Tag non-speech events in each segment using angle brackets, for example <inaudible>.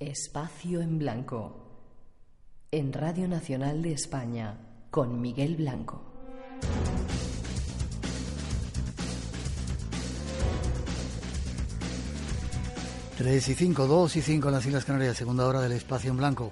Espacio en Blanco. En Radio Nacional de España, con Miguel Blanco. Tres y cinco, dos y cinco en las Islas Canarias, segunda hora del Espacio en Blanco.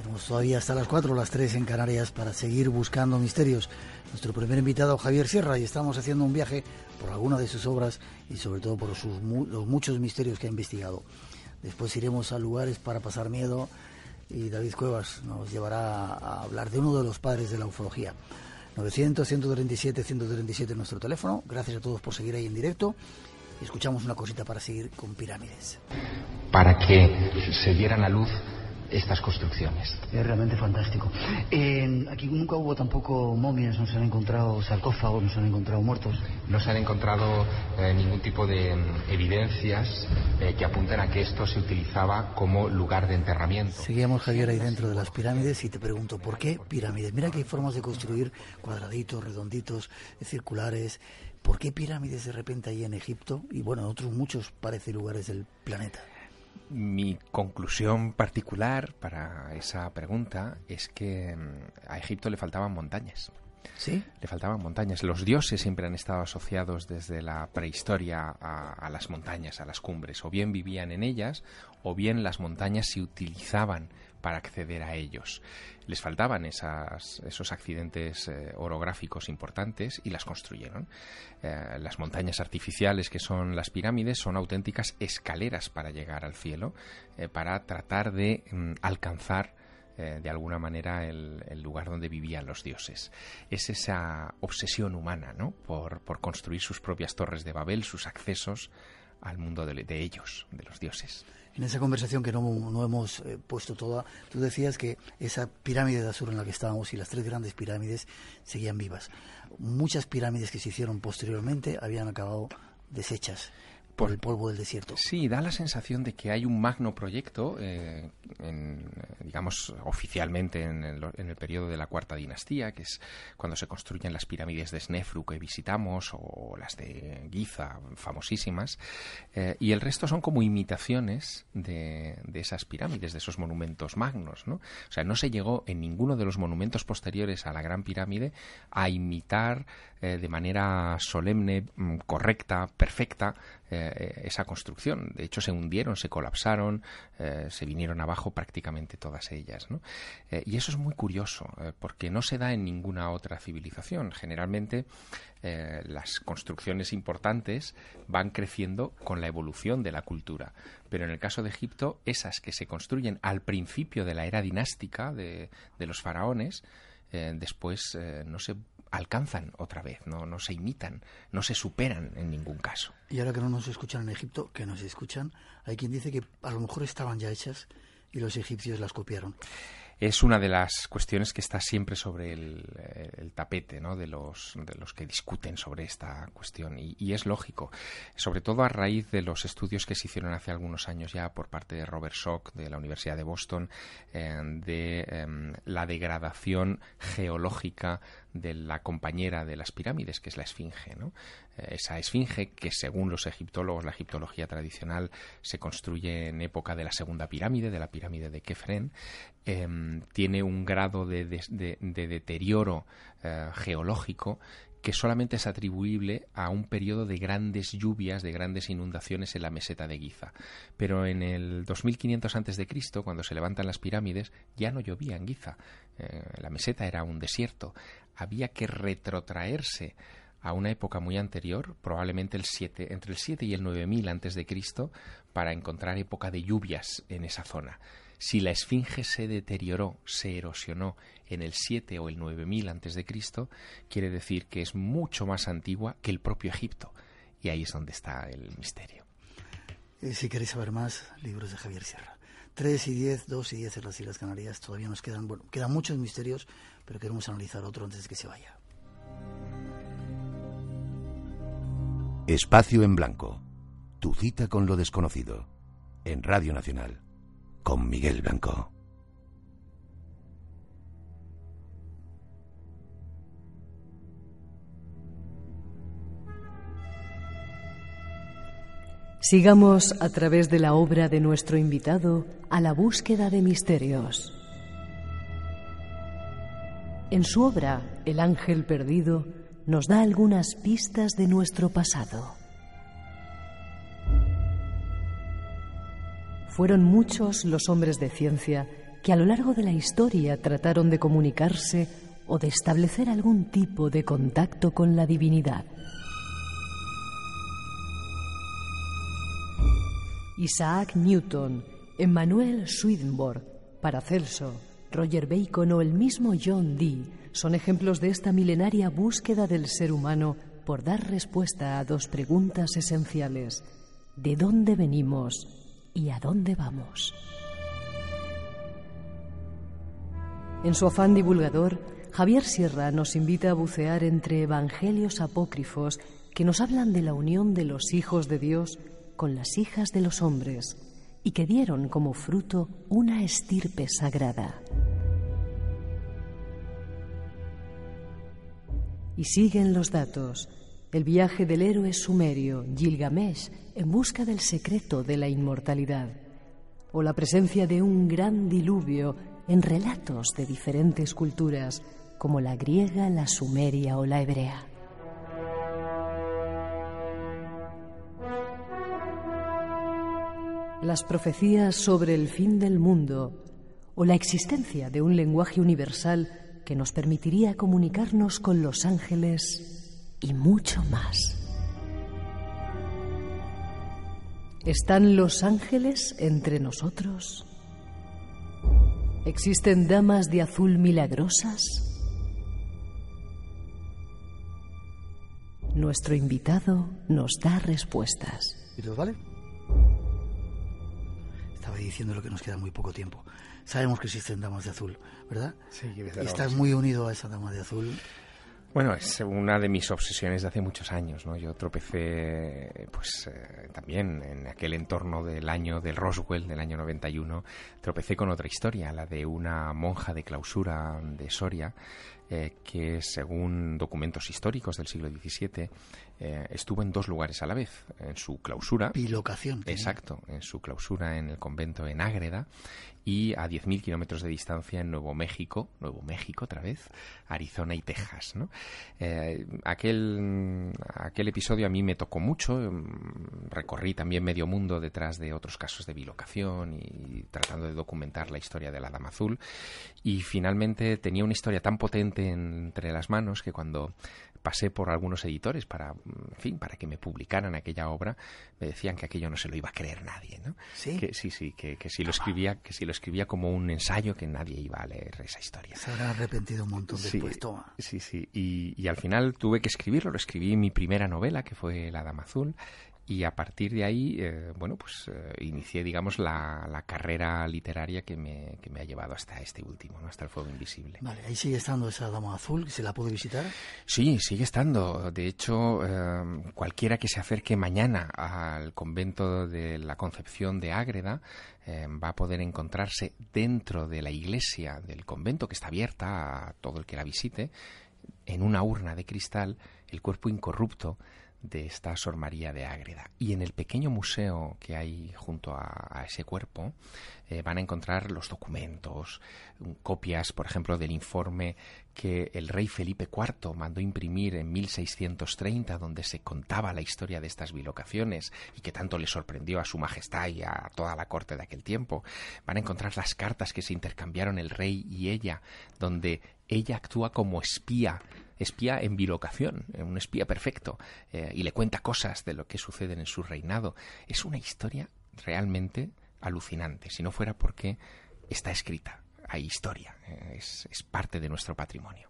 Tenemos todavía hasta las cuatro, las tres en Canarias para seguir buscando misterios. Nuestro primer invitado, Javier Sierra, y estamos haciendo un viaje por alguna de sus obras y sobre todo por sus, los muchos misterios que ha investigado. Después iremos a lugares para pasar miedo y David Cuevas nos llevará a hablar de uno de los padres de la ufología. 900-137-137 nuestro teléfono. Gracias a todos por seguir ahí en directo. Y escuchamos una cosita para seguir con pirámides. Para que se dieran a luz estas construcciones. Es realmente fantástico. aquí nunca hubo tampoco momias, no se han encontrado sarcófagos, no se han encontrado muertos. No se han encontrado eh, ningún tipo de mm, evidencias eh, que apunten a que esto se utilizaba como lugar de enterramiento. Seguíamos, Javier, ahí dentro de las pirámides y te pregunto, ¿por qué pirámides? Mira que hay formas de construir cuadraditos, redonditos, circulares. ¿Por qué pirámides de repente ahí en Egipto y bueno, en otros muchos parece lugares del planeta? Mi conclusión particular para esa pregunta es que mm, a Egipto le faltaban montañas. ¿Sí? Le faltaban montañas. Los dioses siempre han estado asociados desde la prehistoria a, las montañas, a las cumbres. O bien vivían en ellas, o bien las montañas se utilizaban para acceder a ellos. Les faltaban esas, esos accidentes eh, orográficos importantes y las construyeron. Eh, las montañas artificiales que son las pirámides son auténticas escaleras para llegar al cielo, eh, para tratar de mm, alcanzar de alguna manera el, lugar donde vivían los dioses. Es esa obsesión humana, ¿no? Por, por construir sus propias torres de Babel, sus accesos al mundo de, ellos, de los dioses en esa conversación que no, hemos eh, puesto toda, tú decías que esa pirámide de Azur en la que estábamos y las tres grandes pirámides seguían vivas. Muchas pirámides que se hicieron posteriormente habían acabado deshechas por el polvo del desierto. Sí, da la sensación de que hay un magno proyecto, eh, digamos, oficialmente en el, periodo de la Cuarta Dinastía, que es cuando se construyen las pirámides de Snefru que visitamos, o las de Giza, famosísimas, eh, y el resto son como imitaciones de, de, esas pirámides, de esos monumentos magnos, ¿no? O sea, no se llegó en ninguno de los monumentos posteriores a la Gran Pirámide a imitar eh, de manera solemne, mm, correcta, perfecta, eh, esa construcción. De hecho, se hundieron, se colapsaron, eh, se vinieron abajo prácticamente todas ellas. y eso es muy curioso, porque no se da en ninguna otra civilización. Generalmente, las construcciones importantes van creciendo con la evolución de la cultura. Pero en el caso de Egipto, esas que se construyen al principio de la era dinástica de, de los faraones, después no se alcanzan otra vez, no, no se imitan, no se superan en ningún caso. Y ahora que no nos escuchan en Egipto, que nos escuchan, hay quien dice que a lo mejor estaban ya hechas y los egipcios las copiaron es una de las cuestiones que está siempre sobre el, tapete ¿no? de, los, de los que discuten sobre esta cuestión. Y, es lógico, sobre todo a raíz de los estudios que se hicieron hace algunos años ya por parte de Robert Schock de la Universidad de Boston eh, de em, la degradación geológica de la compañera de las pirámides, que es la esfinge. ¿no? Eh, esa esfinge que, según los egiptólogos, la egiptología tradicional, se construye en época de la segunda pirámide, de la pirámide de Kefren, em, tiene un grado de, deterioro eh, geológico que solamente es atribuible a un periodo de grandes lluvias, de grandes inundaciones en la meseta de Giza. Pero en el 2500 a.C., cuando se levantan las pirámides, ya no llovía en Giza. Eh, la meseta era un desierto. Había que retrotraerse a una época muy anterior, probablemente el 7, entre el 7 y el 9000 antes de Cristo, para encontrar época de lluvias en esa zona. Si la esfinge se deterioró, se erosionó en el 7 o el 9000 antes de Cristo, quiere decir que es mucho más antigua que el propio Egipto. Y ahí es donde está el misterio. Eh, si queréis saber más, libros de Javier Sierra 3 y 10, 2 y 10 en las Islas Canarias. Todavía nos quedan, bueno, quedan muchos misterios, pero queremos analizar otro antes de que se vaya. Espacio en Blanco. Tu cita con lo desconocido. En Radio Nacional. Con Miguel Blanco. Sigamos a través de la obra de nuestro invitado a la búsqueda de misterios. En su obra, El ángel perdido, nos da algunas pistas de nuestro pasado. Fueron muchos los hombres de ciencia que a lo largo de la historia trataron de comunicarse o de establecer algún tipo de contacto con la divinidad. Isaac Newton, Emmanuel Swedenborg, Paracelso, Roger Bacon o el mismo John Dee son ejemplos de esta milenaria búsqueda del ser humano por dar respuesta a dos preguntas esenciales. ¿De dónde venimos y a dónde vamos? En su afán divulgador, Javier Sierra nos invita a bucear entre evangelios apócrifos que nos hablan de la unión de los hijos de Dios con las hijas de los hombres y que dieron como fruto una estirpe sagrada. Y siguen los datos. El viaje del héroe sumerio Gilgamesh en busca del secreto de la inmortalidad. O la presencia de un gran diluvio en relatos de diferentes culturas como la griega, la sumeria o la hebrea. las profecías sobre el fin del mundo o la existencia de un lenguaje universal que nos permitiría comunicarnos con los ángeles y mucho más. ¿Están los ángeles entre nosotros? ¿Existen damas de azul milagrosas? Nuestro invitado nos da respuestas. ¿Y vale? estaba diciendo lo que nos queda muy poco tiempo. Sabemos que existen damas de azul, ¿verdad? Sí, Estás muy unido a esa dama de azul. Bueno, es una de mis obsesiones de hace muchos años, ¿no? Yo tropecé, pues, eh, también en aquel entorno del año del Roswell, del año 91, tropecé con otra historia, la de una monja de clausura de Soria, eh, que según documentos históricos del siglo XVII eh, estuvo en dos lugares a la vez, en su clausura. Bilocación. Exacto, en su clausura en el convento en Ágreda y a 10.000 kilómetros de distancia en Nuevo México, Nuevo México otra vez, Arizona y Texas. ¿no? Eh, aquel, aquel episodio a mí me tocó mucho, mm, recorrí también medio mundo detrás de otros casos de bilocación y tratando de documentar la historia de la Dama Azul y finalmente tenía una historia tan potente entre las manos que cuando pasé por algunos editores para, en fin, para que me publicaran aquella obra, me decían que aquello no se lo iba a creer nadie, ¿no? Sí. Que, sí, sí, que, si lo escribía, que si lo escribía como un ensayo, que nadie iba a leer esa historia. Se habrá arrepentido un montón después, sí, toma. Sí, sí, y, y, al final tuve que escribirlo, lo escribí en mi primera novela, que fue La Dama Azul, y a partir de ahí, eh, bueno, pues eh, inicié, digamos, la, la, carrera literaria que me, que me ha llevado hasta este último, ¿no? hasta el Fuego Invisible. Vale, ahí sigue estando esa Dama Azul, ¿se la puede visitar? Sí, sigue estando. De hecho, eh, cualquiera que se acerque mañana al convento de la Concepción de Ágreda va a poder encontrarse dentro de la iglesia del convento, que está abierta a todo el que la visite, en una urna de cristal, el cuerpo incorrupto de esta Sor María de Ágreda. Y en el pequeño museo que hay junto a, ese cuerpo eh, van a encontrar los documentos, copias, por ejemplo, del informe que el rey Felipe IV mandó imprimir en 1630, donde se contaba la historia de estas bilocaciones y que tanto le sorprendió a su majestad y a toda la corte de aquel tiempo. Van a encontrar las cartas que se intercambiaron el rey y ella, donde ella actúa como espía espía en bilocación, un espía perfecto, eh, y le cuenta cosas de lo que sucede en su reinado. Es una historia realmente alucinante, si no fuera porque está escrita, hay historia, eh, es parte de nuestro patrimonio.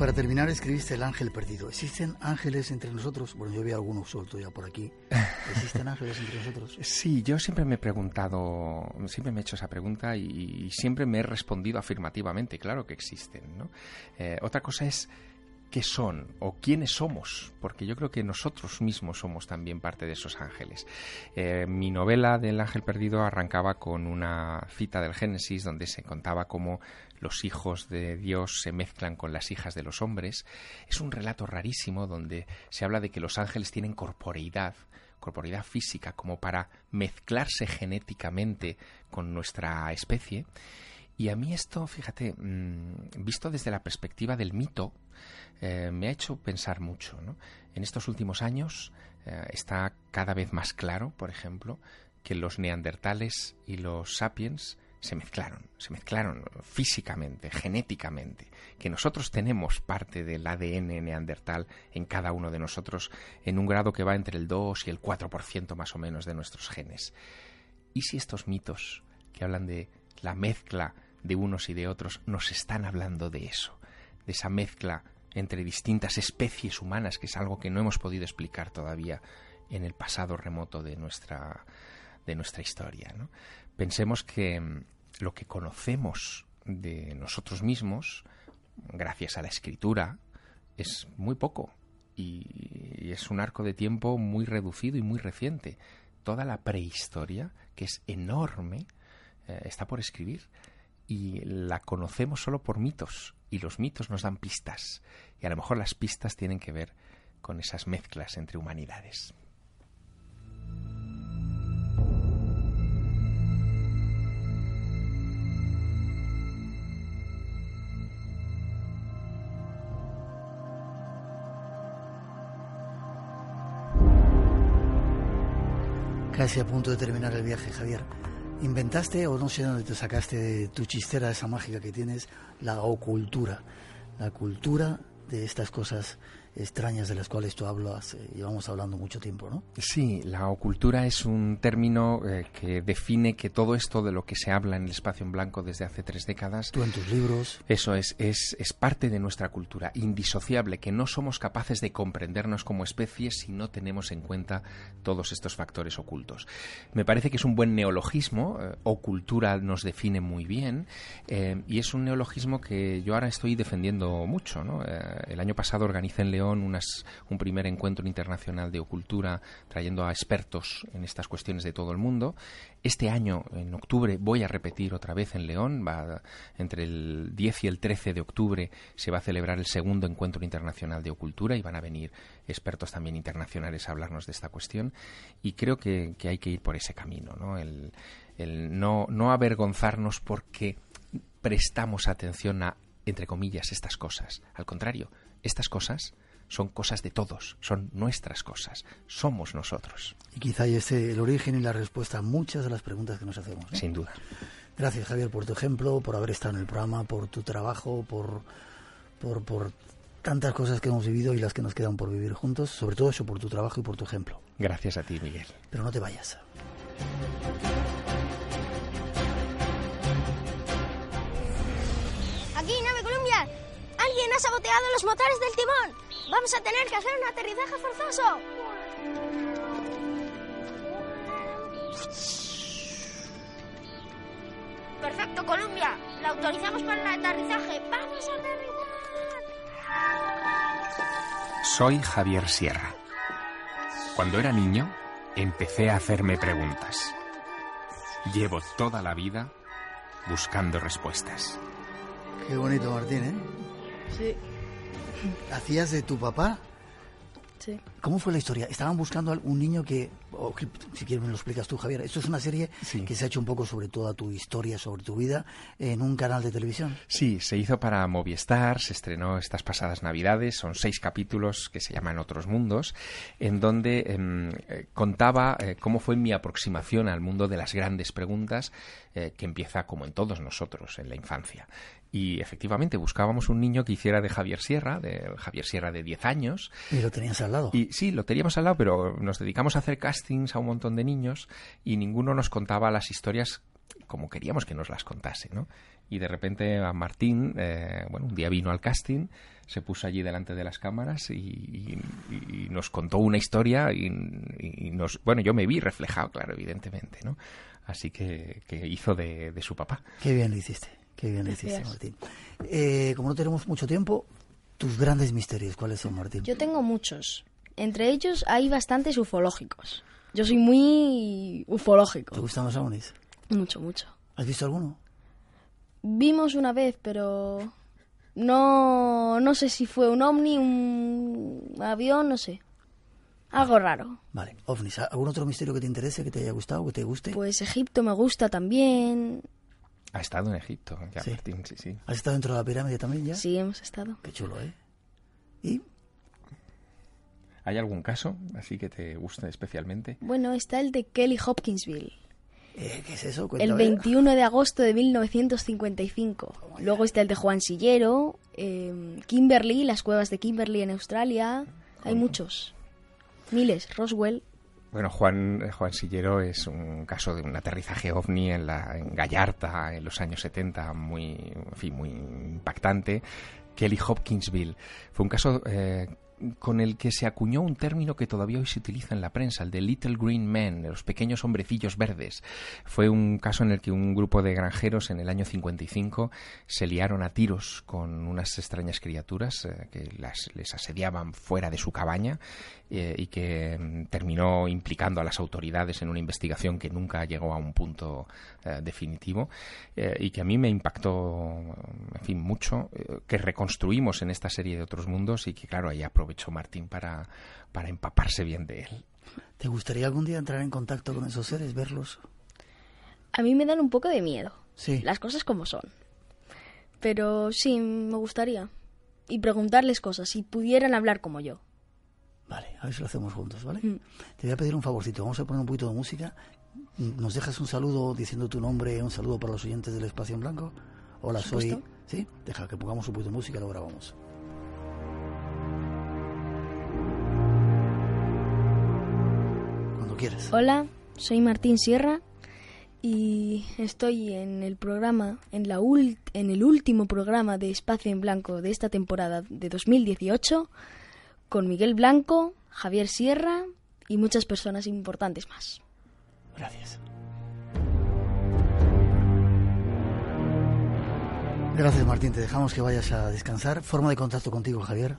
Para terminar escribiste El ángel perdido. ¿Existen ángeles entre nosotros? Bueno, yo vi algunos suelto ya por aquí. ¿Existen <laughs> ángeles entre nosotros? Sí, yo siempre me he preguntado, siempre me he hecho esa pregunta y, siempre me he respondido afirmativamente. Claro que existen, ¿no? Eh, otra cosa es qué son o quiénes somos, porque yo creo que nosotros mismos somos también parte de esos ángeles. Eh, mi novela del ángel perdido arrancaba con una cita del Génesis donde se contaba cómo los hijos de Dios se mezclan con las hijas de los hombres. Es un relato rarísimo donde se habla de que los ángeles tienen corporeidad, corporeidad física, como para mezclarse genéticamente con nuestra especie. Y a mí esto, fíjate, mm, visto desde la perspectiva del mito, eh, me ha hecho pensar mucho. En estos últimos años eh, está cada vez más claro, por ejemplo, que los neandertales y los sapiens se mezclaron, se mezclaron físicamente, genéticamente, que nosotros tenemos parte del ADN neandertal en cada uno de nosotros en un grado que va entre el 2 y el 4% más o menos de nuestros genes. ¿Y si estos mitos que hablan de la mezcla de unos y de otros nos están hablando de eso, de esa mezcla entre distintas especies humanas, que es algo que no hemos podido explicar todavía en el pasado remoto de nuestra, de nuestra historia. Pensemos que mm, lo que conocemos de nosotros mismos, gracias a la escritura, es muy poco y es un arco de tiempo muy reducido y muy reciente. Toda la prehistoria, que es enorme, eh, está por escribir y la conocemos solo por mitos y los mitos nos dan pistas y a lo mejor las pistas tienen que ver con esas mezclas entre humanidades. Casi a punto de terminar el viaje, Javier. ¿Inventaste o no sé dónde te sacaste de tu chistera esa mágica que tienes, la ocultura? La cultura de estas cosas extrañas de las cuales tú hablas, eh, llevamos hablando mucho tiempo, ¿no? Sí, la ocultura es un término eh, que define que todo esto de lo que se habla en el espacio en blanco desde hace tres décadas... Tú en tus libros... Eso es, es, es parte de nuestra cultura, indisociable, que no somos capaces de comprendernos como especie si no tenemos en cuenta todos estos factores ocultos. Me parece que es un buen neologismo, eh, ocultura nos define muy bien, y es un neologismo que yo ahora estoy defendiendo mucho, ¿no? el año pasado organicé en un primer encuentro internacional de ocultura trayendo a expertos en estas cuestiones de todo el mundo. Este año, en octubre, voy a repetir otra vez en León. Entre el 10 y el 13 de octubre se va a celebrar el segundo encuentro internacional de ocultura y van a venir expertos también internacionales a hablarnos de esta cuestión. Y creo que, hay que ir por ese camino, ¿no? El, el no, no avergonzarnos porque prestamos atención a, entre comillas, estas cosas. Al contrario, estas cosas son cosas de todos, son nuestras cosas, somos nosotros. Y quizá ahí esté el origen y la respuesta a muchas de las preguntas que nos hacemos. Sin duda. Gracias Javier por tu ejemplo, por haber estado en el programa, por tu trabajo, por, por, por tantas cosas que hemos vivido y las que nos quedan por vivir juntos, sobre todo eso por tu trabajo y por tu ejemplo. Gracias a ti, Miguel. Pero no te vayas. Alguien ha saboteado los motores del timón. Vamos a tener que hacer un aterrizaje forzoso. Perfecto, Columbia. La autorizamos para el aterrizaje. ¡Vamos a aterrizar! Soy Javier Sierra. Cuando era niño, empecé a hacerme preguntas. Llevo toda la vida buscando respuestas. Qué bonito, Martín, ¿eh? Sí. ¿Hacías de tu papá? Sí. ¿Cómo fue la historia? Estaban buscando a un niño que, si quieres me lo explicas tú, Javier. Esto es una serie que se ha hecho un poco sobre toda tu historia, sobre tu vida, en un canal de televisión. Sí, se hizo para Movistar, se estrenó estas pasadas Navidades, son seis capítulos que se llaman Otros Mundos, en donde em, eh, contaba eh, cómo fue mi aproximación al mundo de las grandes preguntas, eh, que empieza como en todos nosotros, en la infancia. Y efectivamente buscábamos un niño que hiciera de Javier Sierra, de Javier Sierra de 10 años. Y lo tenías al lado. Y sí, lo teníamos al lado, pero nos dedicamos a hacer castings a un montón de niños y ninguno nos contaba las historias como queríamos que nos las contase, ¿no? Y de repente a Martín, eh, bueno, un día vino al casting, se puso allí delante de las cámaras y, nos contó una historia y, nos, bueno, yo me vi reflejado, claro, evidentemente, ¿no? Así que, hizo de, su papá. Qué bien lo hiciste, qué bien lo hiciste, Martín. Eh, como no tenemos mucho tiempo, tus grandes misterios, ¿cuáles son, Martín? Yo tengo muchos. Entre ellos hay bastantes ufológicos. Yo soy muy ufológico. ¿Te gustan los ovnis? Mucho, mucho. ¿Has visto alguno? Vimos una vez, pero no, no sé si fue un ovni, un avión, no sé. Algo raro. Vale, ovnis. ¿Algún otro misterio que te interese, que te haya gustado, que te guste? Pues Egipto me gusta también. Ha estado en Egipto, sí. sí, ¿Has estado dentro de la pirámide también ya? Sí, hemos estado. Qué chulo, ¿eh? ¿Y? ¿Hay algún caso así que te guste especialmente? Bueno, está el de Kelly Hopkinsville. Eh, ¿Qué es eso? el 21 de agosto de 1955. Luego está el de Juan Sillero, eh, Kimberly, las cuevas de Kimberly en Australia. Hay muchos. Miles. Roswell. Bueno, Juan, Juan Sillero es un caso de un aterrizaje ovni en, la, en Gallarta en los años 70, muy, en fin, muy impactante. Kelly Hopkinsville fue un caso eh, con el que se acuñó un término que todavía hoy se utiliza en la prensa, el de Little Green Men, los pequeños hombrecillos verdes. Fue un caso en el que un grupo de granjeros en el año 55 se liaron a tiros con unas extrañas criaturas eh, que les asediaban fuera de su cabaña eh, y que mm, terminó implicando a las autoridades en una investigación que nunca llegó a un punto eh, definitivo y que a mí me impactó, en fin, mucho, que reconstruimos en esta serie de otros mundos y que, claro, ahí aprovechó Martín para, para empaparse bien de él. ¿Te gustaría algún día entrar en contacto con esos seres, verlos? A mí me dan un poco de miedo. Sí. Las cosas como son. Pero sí, me gustaría. Y preguntarles cosas, si pudieran hablar como yo. Vale, a ver si lo hacemos juntos, ¿vale? Mm. Te voy a pedir un favorcito. Vamos a poner un poquito de música. ¿Nos dejas un saludo diciendo tu nombre, un saludo para los oyentes del Espacio en Blanco? Hola, soy... ¿Sí? Deja que pongamos un poquito de música y lo grabamos. Hola, soy Martín Sierra y estoy en el programa, en, la en el último programa de Espacio en Blanco de esta temporada de 2018 con Miguel Blanco, Javier Sierra y muchas personas importantes más. Gracias. Gracias Martín, te dejamos que vayas a descansar. ¿Forma de contacto contigo, Javier?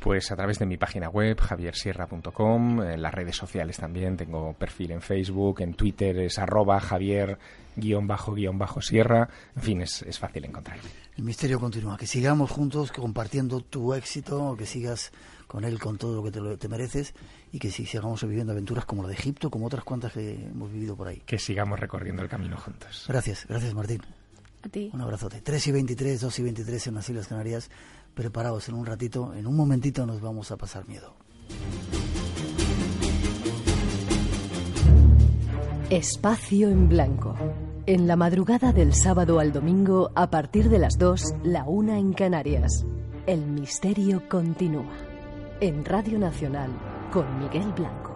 Pues a través de mi página web, javiersierra.com, en las redes sociales también, tengo perfil en Facebook, en Twitter es arroba javier-sierra, en fin, es, es fácil encontrar. El misterio continúa, que sigamos juntos compartiendo tu éxito, que sigas con él con todo lo que te, te mereces y que sigamos viviendo aventuras como la de Egipto, como otras cuantas que hemos vivido por ahí. Que sigamos recorriendo el camino juntos. Gracias, gracias Martín. A ti. Un abrazote. 3 y 23, 2 y 23 en las Islas Canarias. Preparados en un ratito, en un momentito nos vamos a pasar miedo. Espacio en blanco. En la madrugada del sábado al domingo, a partir de las 2, la una en Canarias. El misterio continúa. En Radio Nacional, con Miguel Blanco.